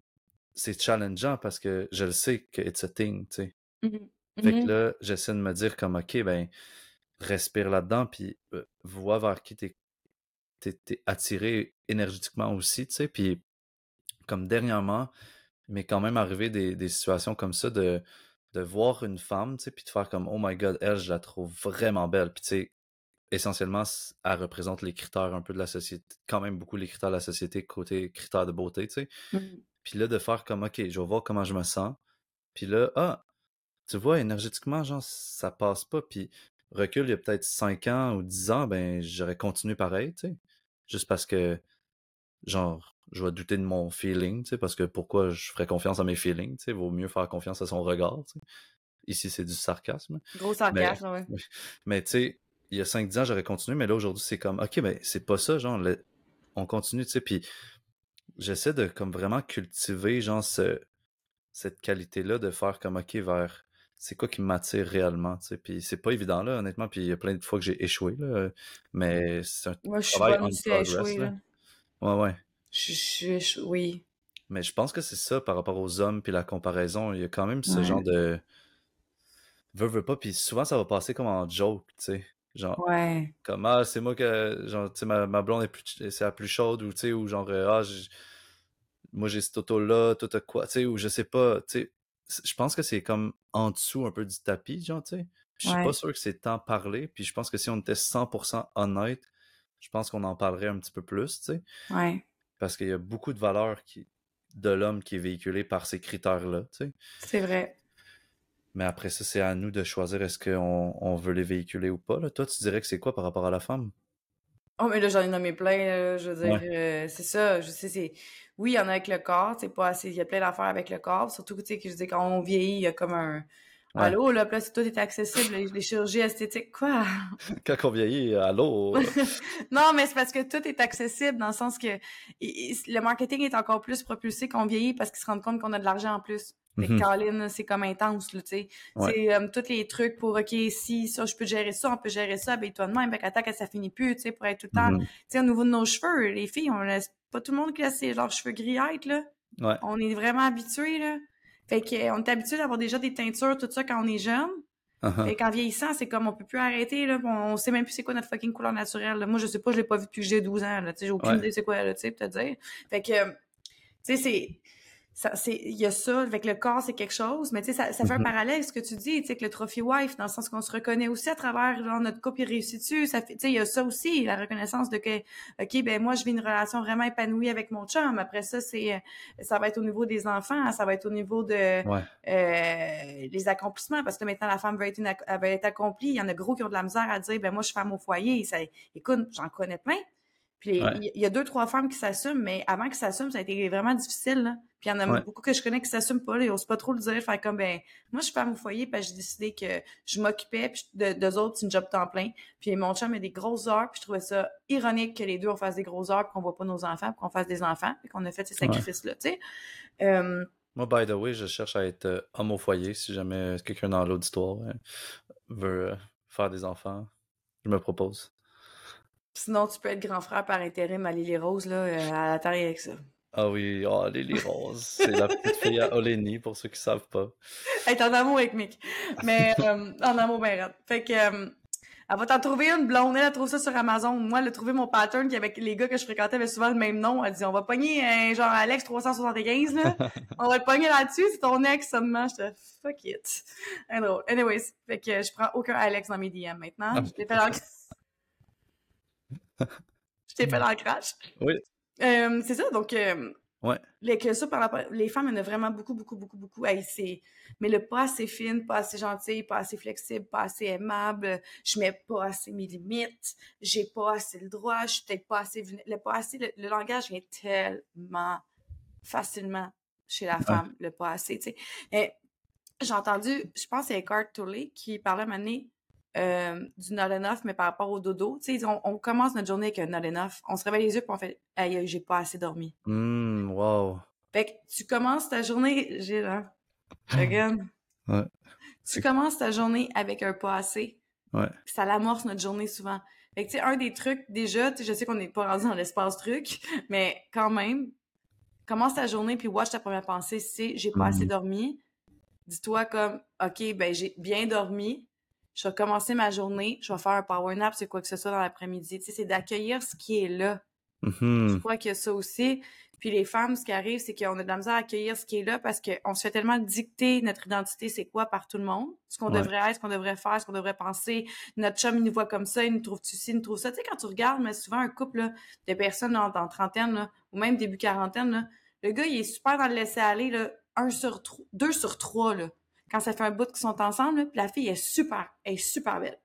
c'est challengeant parce que je le sais que it's a thing, tu sais. Mhm. Fait que là, j'essaie de me dire comme, ok, ben, respire là-dedans, puis euh, vois vers qui t'es, t'es attiré énergétiquement aussi, tu sais, puis comme dernièrement, mais quand même arrivé des, des situations comme ça de, de voir une femme, tu sais, puis de faire comme, oh my god, elle, je la trouve vraiment belle, puis tu sais, essentiellement, elle représente les critères un peu de la société, quand même beaucoup les critères de la société côté critères de beauté, tu sais. Mmh. Puis là, de faire comme, OK, je vais voir comment je me sens. Puis là, ah, tu vois, énergétiquement, genre, ça passe pas. Puis recul, il y a peut-être 5 ans ou 10 ans, ben, j'aurais continué pareil, tu sais. Juste parce que, genre, je vais douter de mon feeling, tu sais, parce que pourquoi je ferais confiance à mes feelings, tu sais, vaut mieux faire confiance à son regard, tu sais. Ici, c'est du sarcasme. Gros sarcasme, ouais. Mais tu sais, il y a 5-10 ans, j'aurais continué, mais là, aujourd'hui, c'est comme, OK, ben, c'est pas ça, genre, on continue, tu sais, puis j'essaie de, comme, vraiment cultiver, genre, ce, cette qualité-là de faire comme, OK, vers, c'est quoi qui m'attire réellement, tu sais, puis c'est pas évident, là, honnêtement, puis il y a plein de fois que j'ai échoué, là, mais c'est un Moi, je suis bonne aussi à échouer, là. Ouais, ouais. Je, je, oui. Mais je pense que c'est ça par rapport aux hommes, puis la comparaison, il y a quand même ce genre de... Veux, veux pas, puis souvent, ça va passer comme en joke, tu sais. Genre, ouais. comme, ah, c'est moi que, genre, tu sais, ma, ma, blonde est, plus, c'est la plus chaude, ou, tu sais, ou genre, ah, moi, j'ai cette auto-là, tout à quoi, tu sais, ou je sais pas, tu sais, je pense que c'est comme en dessous un peu du tapis, genre, tu sais. Je suis pas sûr que c'est tant parlé, puis je pense que si on était 100% honnête, je pense qu'on en parlerait un petit peu plus, tu sais. Ouais. Parce qu'il y a beaucoup de valeur qui, de l'homme qui est véhiculé par ces critères-là, tu sais. C'est vrai. Mais après ça, c'est à nous de choisir est-ce qu'on on veut les véhiculer ou pas. Là. Toi, tu dirais que c'est quoi par rapport à la femme? Oh, mais là, j'en ai nommé plein, là, je veux dire, euh, c'est ça, je sais, c'est... Oui, il y en a avec le corps, c'est pas assez... Il y a plein d'affaires avec le corps, surtout, tu sais, que je dis, quand on vieillit, il y a comme un... Allô, là, là, tout est accessible, les, chirurgies esthétiques, quoi? Quand on vieillit, allô? non, mais c'est parce que tout est accessible dans le sens que le marketing est encore plus propulsé qu'on vieillit parce qu'ils se rendent compte qu'on a de l'argent en plus. Fait mm c'est comme intense, tu sais. C'est euh, tous les trucs pour, OK, si ça, je peux gérer ça, on peut gérer ça, ben toi de même, ben que ça finit plus, tu sais, pour être tout le temps. Mm-hmm. Tu sais, au niveau de nos cheveux, les filles, on laisse pas tout le monde qui laisse leurs cheveux grillés, là. Ouais. On est vraiment habitués, là. Fait qu'on est habitué d'avoir déjà des teintures, tout ça, quand on est jeune. Uh-huh. Et qu'en vieillissant, c'est comme on peut plus arrêter, là. On sait même plus c'est quoi notre fucking couleur naturelle. Moi, je sais pas, je l'ai pas vu depuis que j'ai 12 ans, là. Tu sais, j'ai aucune idée c'est quoi, là, tu sais, peut-être dire. Fait que, tu sais, c'est il y a ça avec le corps c'est quelque chose mais tu sais ça, ça fait un mm-hmm. parallèle ce que tu dis tu sais que le trophy wife dans le sens qu'on se reconnaît aussi à travers notre couple réussi dessus ça fait tu sais il y a ça aussi la reconnaissance de que ok ben moi je vis une relation vraiment épanouie avec mon chum après ça c'est ça va être au niveau des enfants ça va être au niveau de euh, les accomplissements parce que maintenant la femme veut être une, veut être accomplie il y en a gros qui ont de la misère à dire ben moi je suis femme au foyer ça écoute j'en connais plein puis il y, a deux, trois femmes qui s'assument, mais avant qu'ils s'assument, ça a été vraiment difficile. Là. Puis il y en a beaucoup que je connais qui s'assument pas, là, ils osent pas trop le dire. Faire comme ben moi je suis femme au foyer, puis j'ai décidé que je m'occupais, puis de deux autres, c'est une job temps plein. Puis mon chum a des grosses heures, puis je trouvais ça ironique que les deux on fasse des grosses heures, puis qu'on voit pas nos enfants, puis qu'on fasse des enfants, puis qu'on a fait ces sacrifices-là, tu sais. Euh, moi, by the way, je cherche à être euh, homme au foyer si jamais quelqu'un dans l'auditoire euh, veut faire des enfants. Je me propose. Sinon, tu peux être grand frère par intérim à Lily Rose, là, euh, à la taille avec ça. Ah oui, oh, Lily Rose. C'est la petite fille à Oleni, pour ceux qui savent pas. Elle est en amour avec Mick. Mais euh, en amour bien Fait que euh, elle va t'en trouver une blonde. Elle, trouve ça sur Amazon. Moi, elle a trouvé mon pattern qui avec les gars que je fréquentais avaient souvent le même nom. Elle dit on va pogner un genre Alex 375 là. on va le pogner là-dessus, c'est ton ex seulement. Je te fuck it. Anyways, fait que je prends aucun Alex dans mes DM maintenant. Je l'ai fait je t'ai fait l'ancrage. Oui. Euh, c'est ça, donc. Euh, ouais. Les, que ça, par les femmes, il y en a vraiment beaucoup, beaucoup, beaucoup, beaucoup. Hey, mais le pas assez fine, pas assez gentil, pas assez flexible, pas assez aimable, je mets pas assez mes limites, j'ai pas assez le droit, je suis peut-être pas assez. Le, pas assez le, langage vient tellement facilement chez la femme, le pas assez, tu sais. J'ai entendu, je pense c'est Eckhart Tolle qui parlait à un moment euh, du not enough, mais par rapport au dodo. Tu sais, on, commence notre journée avec un not enough. On se réveille les yeux puis on fait « Aïe, j'ai pas assez dormi. Mmh, wow. Fait que tu commences ta journée... J'ai là... Again. ouais. Tu commences ta journée avec un pas assez. Ouais. ça l'amorce notre journée souvent. Fait que, tu sais, un des trucs, déjà, tu sais, je sais qu'on n'est pas rendu dans l'espace truc, mais quand même, commence ta journée puis watch ta première pensée, c'est « J'ai pas assez mmh. dormi ». Dis-toi comme « OK, ben j'ai bien dormi, je vais commencer ma journée, je vais faire un power nap, c'est quoi que ce soit dans l'après-midi. Tu sais, c'est d'accueillir ce qui est là. Mhm. Je crois a ça aussi. Puis les femmes, ce qui arrive, c'est qu'on a de la misère à accueillir ce qui est là parce qu'on se fait tellement dicter notre identité, c'est quoi, par tout le monde. Ce qu'on Ouais. devrait être, ce qu'on devrait faire, ce qu'on devrait penser. Notre chum, il nous voit comme ça, il nous trouve-tu ci, il nous trouve ça. Tu sais, quand tu regardes, mais souvent un couple là, de personnes dans trentaine, là, ou même début quarantaine, là, le gars, il est super dans le laisser-aller, là, un sur trois, deux sur trois, là. Quand ça fait un bout qu'ils sont ensemble, là, puis la fille est super, elle est super belle.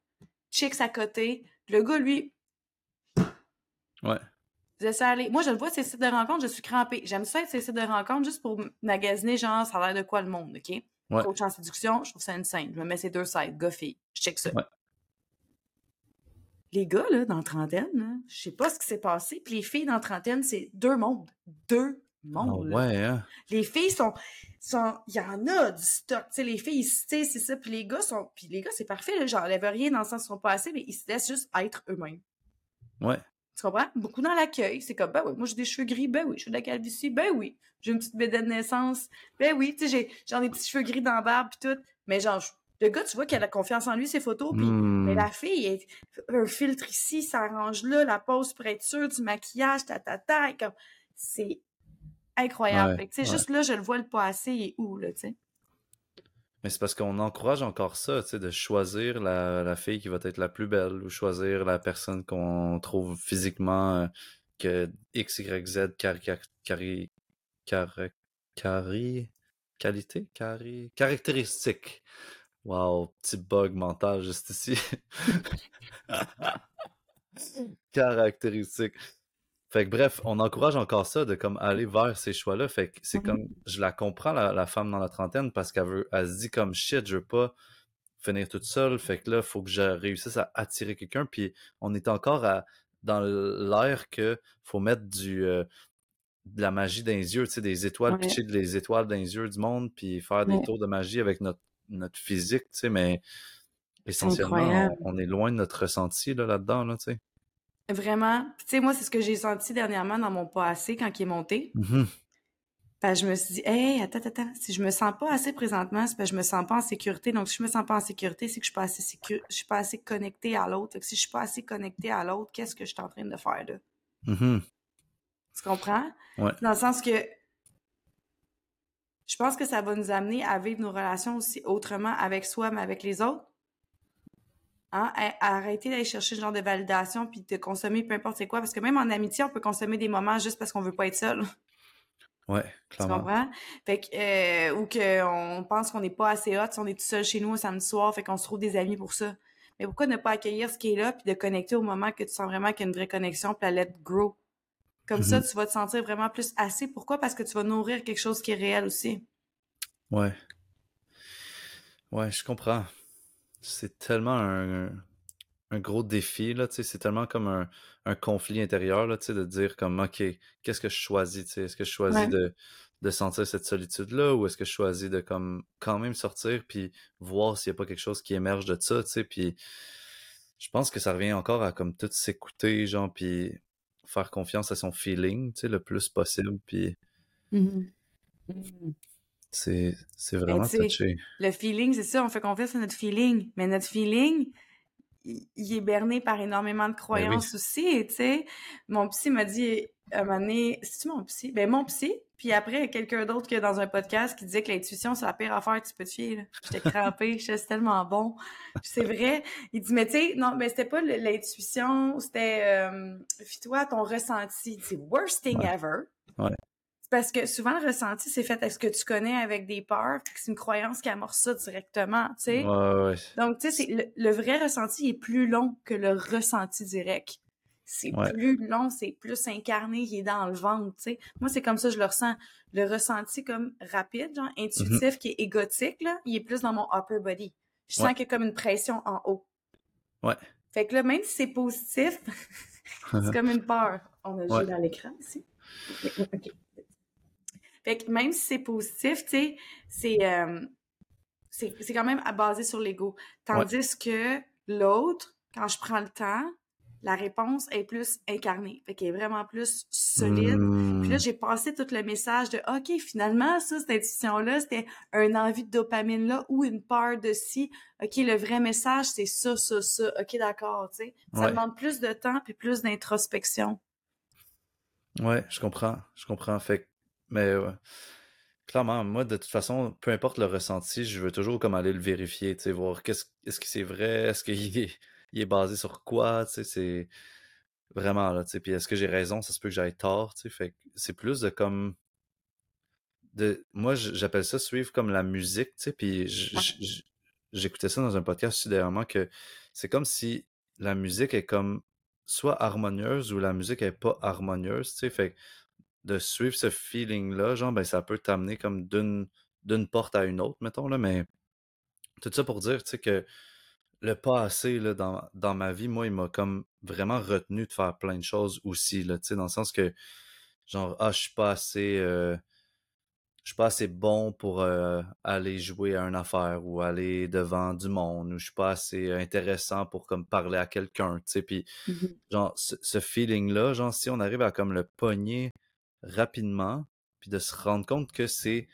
Chicks à côté. Le gars, lui, Ouais. laisser aller. Moi, je le vois, ces sites de rencontres, je suis crampée. J'aime ça être ces sites de rencontres juste pour magasiner, genre, ça a l'air de quoi le monde, OK? Ouais. Coach en séduction, je trouve ça une scène. Je me mets ces deux sites, gars, fille. Je check ça. Ouais. Les gars, là, dans la trentaine, je sais pas ce qui s'est passé. Puis les filles dans la trentaine, c'est deux mondes. Deux Ah ouais, hein? Les filles sont, sont, il y en a du stock, les filles, c'est ça, puis les gars sont, puis les gars, c'est parfait, là, j'enlève rien dans le sens qu'ils sont pas assez, mais ils se laissent juste être eux-mêmes. Ouais. Tu comprends? Beaucoup dans l'accueil. C'est comme, ben oui, moi j'ai des cheveux gris, ben oui, je suis de la calvitie, ben oui. J'ai une petite bédaine de naissance, ben oui. Tu sais, j'ai des petits cheveux gris dans la barbe pis tout. Mais genre, le gars, tu vois qu'il a la confiance en lui, ses photos, puis Hmm. mais la fille, elle- un filtre ici, ça arrange là, la pose pour être sûre, du maquillage, ta ta ta, comme, c'est incroyable. Ouais, tu sais, ouais. juste là, je le vois le pas assez, il est où, là, tu sais? Mais c'est parce qu'on encourage encore ça, tu sais, de choisir la, la fille qui va être la plus belle ou choisir la personne qu'on trouve physiquement euh, que X, Y, Z cari, cari, cari, cari, qualité, cari, caractéristique. Wow, petit bug mental juste ici. Caractéristique. Fait que bref, on encourage encore ça de comme aller vers ces choix-là. Fait que c'est Mhm. comme, je la comprends, la, la femme dans la trentaine, parce qu'elle veut, elle se dit comme shit, je veux pas finir toute seule. Fait que là, faut que je réussisse à attirer quelqu'un. Puis on est encore à, dans l'air que faut mettre du, euh, de la magie dans les yeux, tu sais, des étoiles, Ouais. pitcher des étoiles dans les yeux du monde, puis faire des Ouais. tours de magie avec notre, notre physique, tu sais, mais essentiellement, on, on est loin de notre ressenti là, là-dedans, là, tu sais. Vraiment. Tu sais, moi, c'est ce que j'ai senti dernièrement dans mon pas assez quand il est monté. Mhm. Que je me suis dit, hey, attends, attends, si je me sens pas assez présentement, c'est parce que je me sens pas en sécurité. Donc, si je me sens pas en sécurité, c'est que je suis pas assez sécu- je suis pas assez connectée à l'autre. Si je suis pas assez connectée à l'autre, qu'est-ce que je suis en train de faire là? Mhm. Tu comprends? Ouais. Dans le sens que je pense que ça va nous amener à vivre nos relations aussi autrement avec soi, mais avec les autres. Hein? À- à arrêter d'aller chercher ce genre de validation puis de consommer peu importe c'est quoi. Parce que même en amitié, on peut consommer des moments juste parce qu'on veut pas être seul. Ouais, Tu clairement. comprends? Fait que, euh, ou qu'on pense qu'on n'est pas assez hot, si on est tout seul chez nous un samedi soir, fait qu'on se trouve des amis pour ça. Mais pourquoi ne pas accueillir ce qui est là, puis de connecter au moment que tu sens vraiment qu'il y a une vraie connexion, puis la let grow? Comme ça, Mhm. tu vas te sentir vraiment plus assez. Pourquoi? Parce que tu vas nourrir quelque chose qui est réel aussi. Ouais. Ouais, je comprends. C'est tellement un, un gros défi, là, tu sais, c'est tellement comme un, un conflit intérieur, là, tu sais, de dire comme, OK, qu'est-ce que je choisis, tu sais, est-ce que je choisis Ouais. de, de sentir cette solitude-là ou est-ce que je choisis de comme quand même sortir puis voir s'il n'y a pas quelque chose qui émerge de ça, tu sais, puis je pense que ça revient encore à comme tout s'écouter, genre, puis faire confiance à son feeling, tu sais, le plus possible, puis c'est c'est Ben, vraiment touché. le feeling, c'est ça, on fait confiance à notre feeling. Mais notre feeling, il, est berné par énormément de Ben oui. croyances aussi, tu sais. Mon psy m'a dit, un moment donné, c'est-tu mon psy? Ben, mon psy. Puis après, il y a quelqu'un d'autre que dans un podcast qui disait que l'intuition, c'est la pire affaire que tu peux te fier, là. J'étais crampée, j'étais c'est tellement bon. C'est vrai. Il dit, mais tu sais, non, mais c'était pas l'intuition, c'était, euh, à ton ressenti. C'est worst thing Ouais. ever. Ouais. Parce que souvent, le ressenti, c'est fait avec ce que tu connais avec des peurs, c'est une croyance qui amorce ça directement, tu sais. Ouais, ouais. Donc, tu sais, le, le vrai ressenti est plus long que le ressenti direct. C'est Ouais. plus long, c'est plus incarné, il est dans le ventre, tu sais. Moi, c'est comme ça je le ressens. Le ressenti comme rapide, genre intuitif, qui est égotique, là, il est plus dans mon upper body. Je sens qu'il y a comme une pression en haut. Ouais. Fait que là, même si c'est positif, c'est comme une peur. On a jeu dans l'écran ici. Ok, ok. Fait que même si c'est positif, tu sais, c'est euh, c'est c'est quand même à basé sur l'ego. Tandis que l'autre, quand je prends le temps, la réponse est plus incarnée. Fait qu'elle est vraiment plus solide. Hmm. Puis là, j'ai passé tout le message de OK, finalement, ça, cette intuition-là, c'était un envie de dopamine-là ou une peur de si. OK, le vrai message, c'est ça, ça, ça. OK, d'accord, tu sais. Ça Ouais. demande plus de temps puis plus d'introspection. Ouais, je comprends, je comprends. Fait mais ouais. Clairement, moi, de toute façon, peu importe le ressenti, je veux toujours comme aller le vérifier, tu sais, voir qu'est-ce est-ce que c'est vrai, est-ce qu'il est, il est basé sur quoi, tu sais, c'est vraiment là, tu sais, puis est-ce que j'ai raison, ça se peut que j'aille tort, tu sais, fait c'est plus de comme de moi j'appelle ça suivre comme la musique, tu sais, puis j'écoutais ça dans un podcast aussi dernièrement que c'est comme si la musique est comme soit harmonieuse ou la musique est pas harmonieuse, tu sais, fait de suivre ce feeling-là, genre, ben, ça peut t'amener comme d'une, d'une porte à une autre, mettons, là, mais tout ça pour dire, tu sais, que le passé, là, dans, dans ma vie, moi, il m'a comme vraiment retenu de faire plein de choses aussi, là, tu sais, dans le sens que, genre, ah, je suis pas assez, euh, je suis pas assez bon pour euh, aller jouer à une affaire ou aller devant du monde ou je suis pas assez intéressant pour comme parler à quelqu'un, tu sais, puis mmh genre, ce, ce feeling-là, genre, si on arrive à comme le pogner rapidement, puis de se rendre compte que c'est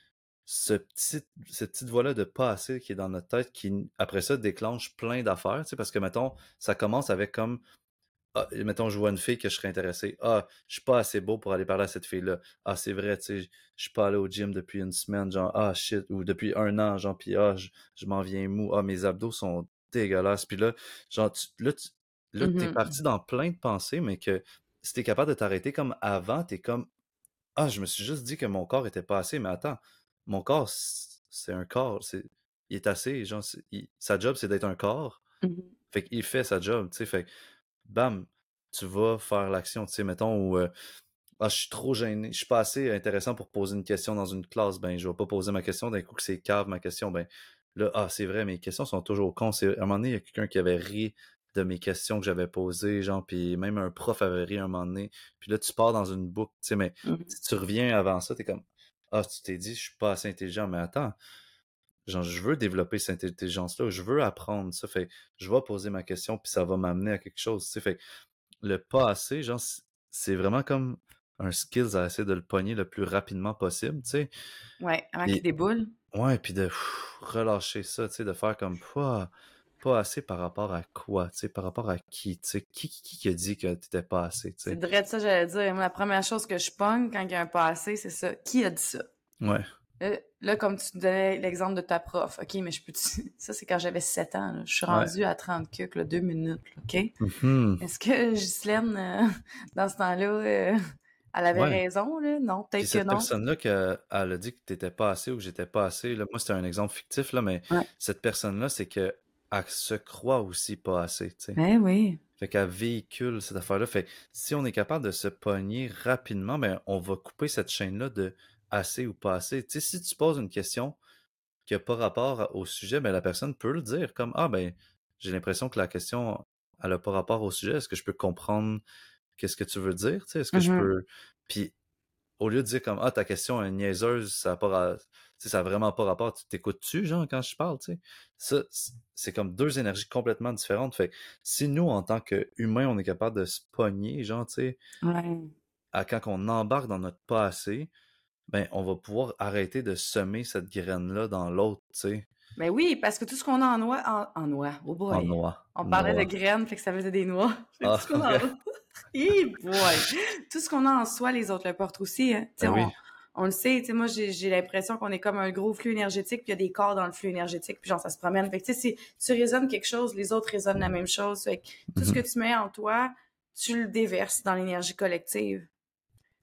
ce petit, cette petite voix-là de pas assez qui est dans notre tête qui, après ça, déclenche plein d'affaires, tu sais, parce que, mettons, ça commence avec comme, ah, mettons, je vois une fille que je serais intéressé. Ah, je suis pas assez beau pour aller parler à cette fille-là. Ah, c'est vrai, tu sais, je suis pas allé au gym depuis une semaine, genre, ah, shit, ou depuis un an, genre, puis ah, je, m'en viens mou. Ah, mes abdos sont dégueulasses. Puis là, genre, là, tu, là, t'es mmh parti dans plein de pensées, mais que si t'es capable de t'arrêter comme avant, t'es comme, ah, je me suis juste dit que mon corps était pas assez, mais attends, mon corps, c'est un corps, c'est, il est assez, genre, sa job, c'est d'être un corps. Mmh fait qu'il fait sa job, tu sais, fait bam, tu vas faire l'action, tu sais, mettons, où euh, ah, je suis trop gêné, je suis pas assez intéressant pour poser une question dans une classe, ben, je vais pas poser ma question, d'un coup que c'est cave ma question, ben, là, ah, c'est vrai, mes questions sont toujours cons. À un moment donné, il y a quelqu'un qui avait ri de mes questions que j'avais posées, genre, puis même un prof avait ri un moment donné. Puis là, tu pars dans une boucle, tu sais, mais mmh si tu reviens avant ça, t'es comme, ah, tu t'es dit, je suis pas assez intelligent, mais attends, genre, je veux développer cette intelligence-là, je veux apprendre ça, fait, je vais poser ma question, puis ça va m'amener à quelque chose, tu sais, fait, le pas assez, genre, c'est vraiment comme un skills à essayer de le pogner le plus rapidement possible, tu sais. Ouais, avant qu'il déboule. Ouais, puis de relâcher ça, tu sais, de faire comme, pas assez par rapport à quoi, tu sais, par rapport à qui, tu sais, qui, qui, a dit que t'étais pas assez, tu sais? C'est vrai de ça, j'allais dire. la première chose que je pogne quand il y a un pas assez, c'est ça. Qui a dit ça? Ouais. Là, comme tu donnais l'exemple de ta prof, OK, mais je peux Ça, c'est quand j'avais 7 ans. Je suis rendue à 30 cucs, là, deux minutes, OK? Mm-hmm. Est-ce que Ghislaine, euh, dans ce temps-là, euh, elle avait raison, là? Non, peut-être que non. Cette personne-là, elle a dit que t'étais pas assez ou que j'étais pas assez, là, moi, c'était un exemple fictif, là, mais cette personne-là, c'est que elle se croit aussi pas assez, tu sais. Ben oui. Fait qu'elle véhicule cette affaire-là. Fait si on est capable de se pogner rapidement, ben on va couper cette chaîne-là de assez ou pas assez. Tu sais, si tu poses une question qui n'a pas rapport au sujet, ben la personne peut le dire comme Ah ben j'ai l'impression que la question elle n'a pas rapport au sujet. Est-ce que je peux comprendre qu'est-ce que tu veux dire? Tu sais, est-ce que je mm-hmm. peux? Puis au lieu de dire comme Ah, ta question est niaiseuse, ça n'a pas ça vraiment pas rapport, tu t'écoutes-tu, genre, quand je parle, tu sais? Ça, c'est comme deux énergies complètement différentes. Fait si nous, en tant qu'humains, on est capable de se pogner, genre, tu sais, à quand on embarque dans notre passé, ben, on va pouvoir arrêter de semer cette graine-là dans l'autre, tu sais. Ben oui, parce que tout ce qu'on a en noix, en, en noix, oh boy. En noix. On parlait de graines, fait que ça faisait des noix. Ah, tout ce qu'on a Tout ce qu'on a en soi, les autres le portent aussi. Hein. Ben on, on, le sait, tu sais, moi, j'ai l'impression qu'on est comme un gros flux énergétique, puis il y a des corps dans le flux énergétique, puis genre, ça se promène. Fait que, tu sais, si tu résonnes quelque chose, les autres résonnent la même chose. Fait que tout ce mm-hmm. que tu mets en toi, tu le déverses dans l'énergie collective.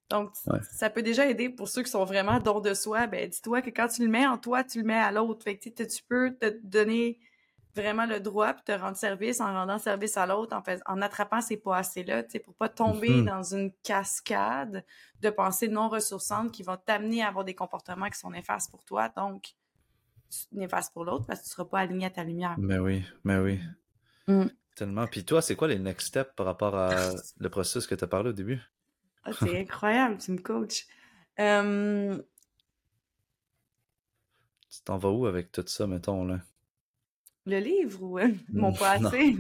Donc, ça peut déjà aider pour ceux qui sont vraiment don de soi. Ben, dis-toi que quand tu le mets en toi, tu le mets à l'autre. Fait que tu peux te donner vraiment le droit puis te rendre service en rendant service à l'autre, en, fait, en attrapant ces pas assez-là, tu sais, pour pas tomber mm-hmm. dans une cascade de pensées non ressourçantes qui vont t'amener à avoir des comportements qui sont néfastes pour toi, donc néfastes pour l'autre parce que tu seras pas aligné à ta lumière. Mais oui, mais oui. Mm. Tellement. Puis toi, c'est quoi les next steps par rapport à le processus que tu as parlé au début? Ah, c'est incroyable, tu me coaches. Tu t'en vas où avec tout ça, mettons, là? Le livre ou euh, mon passé?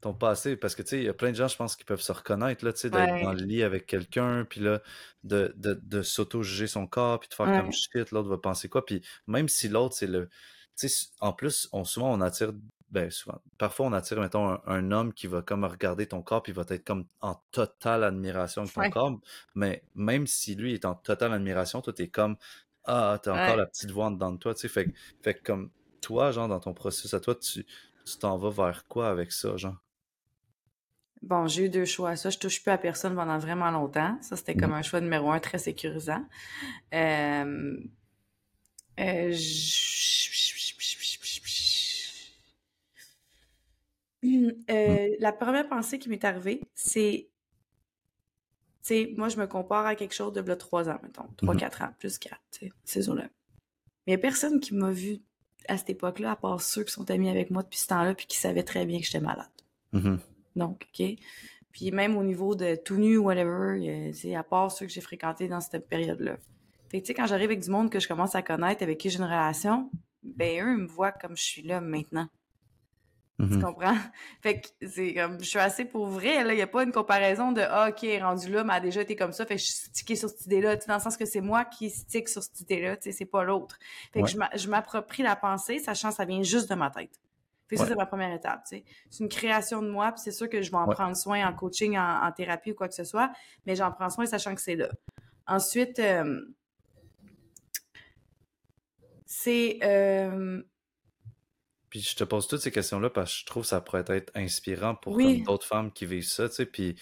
Ton passé, parce que tu sais, il y a plein de gens, je pense, qui peuvent se reconnaître, là, tu sais, d'être dans le lit avec quelqu'un, puis là, de, de, de s'auto-juger son corps, puis de faire comme shit, l'autre va penser quoi, puis même si l'autre, c'est le. Tu sais, en plus, on, souvent, on attire ben souvent, parfois on attire, mettons, un, un homme qui va comme regarder ton corps, puis va être comme en totale admiration de ton Ouais. corps, mais même si lui est en totale admiration, toi t'es comme, ah, t'as encore Ouais. la petite voix en dedans de toi, tu sais, fait, que- fait que comme toi, genre, dans ton processus à toi, tu tu t'en vas vers quoi avec ça, genre? Bon, j'ai eu deux choix. Ça, je touche plus à personne pendant vraiment longtemps. Ça, c'était comme Mhm. un choix numéro un très sécurisant. Euh, euh, Euh, la première pensée qui m'est arrivée, c'est, tu sais, moi, je me compare à quelque chose de là, trois ans, mettons, trois, Mhm. quatre ans, plus quatre, tu sais, ces eaux-là. Mais il y a personne qui m'a vu à cette époque-là, à part ceux qui sont amis avec moi depuis ce temps-là, puis qui savaient très bien que j'étais malade. Mhm. Donc, OK? Puis même au niveau de tout nu, whatever, euh, c'est à part ceux que j'ai fréquentés dans cette période-là. Fait que, tu sais, quand j'arrive avec du monde que je commence à connaître, avec qui j'ai une relation, ben eux, ils me voient comme je suis là maintenant. Tu Mhm. comprends? Fait que c'est comme, je suis assez pour vrai, là. Il n'y a pas une comparaison de, ah, OK, rendu là, mais a déjà été comme ça, fait que je suis stickée sur cette idée-là. Tu sais, dans le sens que c'est moi qui stick sur cette idée-là, tu sais, c'est pas l'autre. Fait Ouais. que je m'a- je m'approprie la pensée, sachant que ça vient juste de ma tête. Fait que Ouais. ça, c'est ma première étape, tu sais. C'est une création de moi, puis c'est sûr que je vais en Ouais. prendre soin en coaching, en, en thérapie ou quoi que ce soit, mais j'en prends soin sachant que c'est là. Ensuite, euh, c'est... euh, Puis je te pose toutes ces questions-là parce que je trouve que ça pourrait être inspirant pour Oui. comme d'autres femmes qui vivent ça, tu sais, puis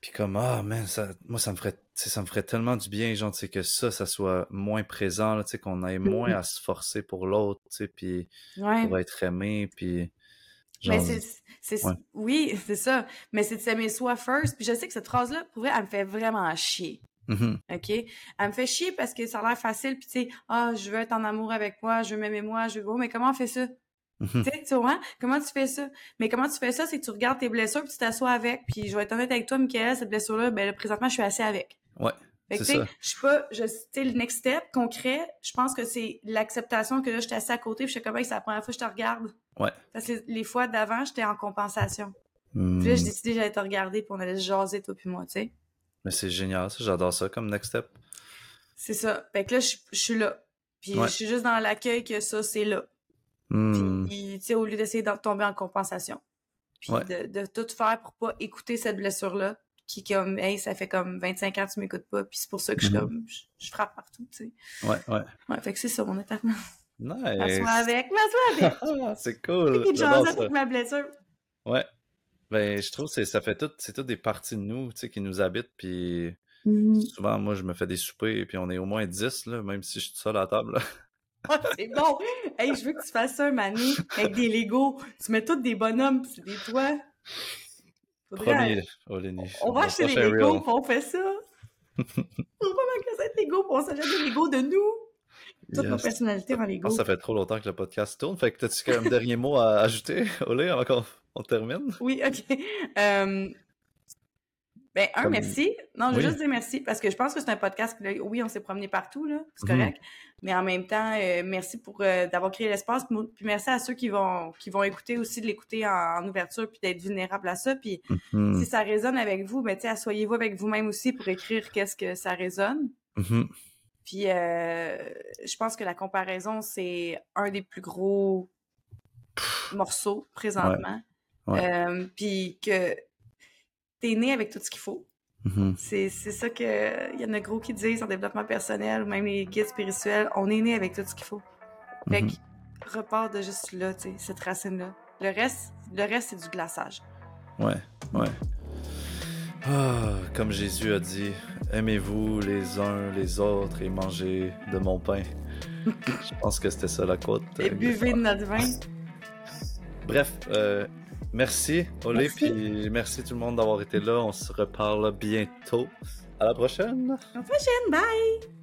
puis comme ah man, ça moi ça me ferait tu sais, ça me ferait tellement du bien genre tu sais que ça ça soit moins présent là, tu sais qu'on ait moins Mhm. à se forcer pour l'autre, tu sais, puis ouais. pour être aimé puis Mais genre c'est, c'est, ouais. oui, c'est ça. Mais c'est de s'aimer soi first. Puis je sais que cette phrase-là, pour vrai, elle me fait vraiment chier. Mhm. OK? Elle me fait chier parce que ça a l'air facile. Puis tu sais, ah, je veux être en amour avec moi, je veux m'aimer moi, je veux. Oh, mais comment on fait ça? Tu sais, tu vois? Comment tu fais ça? Mais comment tu fais ça? C'est que tu regardes tes blessures puis tu t'assois avec. Puis je vais être honnête avec toi, Michael, cette blessure-là, ben là, présentement, je suis assez avec. Ouais, Fait que, tu sais, je suis pas, je, tu sais, le next step concret, je pense que c'est l'acceptation que là, j'étais assis à côté, puis je sais comment c'est la première fois que je te regarde. Ouais. Parce que les fois d'avant, j'étais en compensation. Puis là, j'ai Hmm. décidé que j'allais te regarder, puis on allait se jaser, toi puis moi, tu sais. Mais c'est génial, ça, j'adore ça comme next step. C'est ça. Fait que là, je, je suis là. Puis Ouais. je suis juste dans l'accueil que ça, c'est là. Hmm. Puis, tu sais, au lieu d'essayer de tomber en compensation. Puis Ouais. de, de tout faire pour pas écouter cette blessure-là, qui comme, hey, ça fait comme 25 ans que tu m'écoutes pas, puis c'est pour ça que je Mhm. comme, je, je frappe partout, tu sais. Ouais, ouais. Ouais, fait que c'est ça, mon étape. M'assois Nice. avec, m'assois avec. C'est cool. Puis J'adore ça. avec ma blessure. Ouais. Ben, je trouve que c'est- ça fait tout, c'est toutes des parties de nous, tu sais, qui nous habitent, puis souvent, moi, je me fais des soupers, puis on est au moins 10, là, même si je suis tout seul à la table, là. C'est bon! Hey, je veux que tu fasses ça, Mané, avec des Legos. Tu mets tous des bonhommes, c'est des toits. Faudrait- Olénie. On va acheter des Legos, on fait ça. on va magasin de Legos, pis on s'achète des Legos de nous. Toutes nos personnalités Lego. pense que ça fait trop longtemps que le podcast tourne, fait que t'as-tu un dernier mot à ajouter, Olé, avant qu'on on termine? Oui, OK. Euh, Ben, un, Comme- merci. Non, je veux Oui. juste dire merci parce que je pense que c'est un podcast là, oui, on s'est promené partout, là, c'est Mhm. correct. Mais en même temps, euh, merci pour euh, d'avoir créé l'espace. Puis merci à ceux qui vont qui vont écouter aussi, de l'écouter en, en ouverture puis d'être vulnérable à ça. Puis Mhm. si ça résonne avec vous, ben, tu sais, asseyez-vous avec vous-même aussi pour écrire qu'est-ce que ça résonne. Mhm. Puis euh, je pense que la comparaison, c'est un des plus gros morceaux présentement. Ouais. Ouais. Euh, puis que t'es né avec tout ce qu'il faut. Mhm. C'est c'est ça que il y en a gros qui disent en développement personnel, ou même les guides spirituels, on est né avec tout ce qu'il faut. Fait Mhm. que repars de juste là, tu sais, cette racine-là. Le reste, le reste c'est du glaçage. Ouais, ouais. Ah, comme Jésus a dit, aimez-vous les uns les autres et mangez de mon pain. Je pense que c'était ça la quote. Et euh, buvez de notre vin. Bref, euh, merci Olé, puis merci tout le monde d'avoir été là. On se reparle bientôt. À la prochaine. À la prochaine, bye!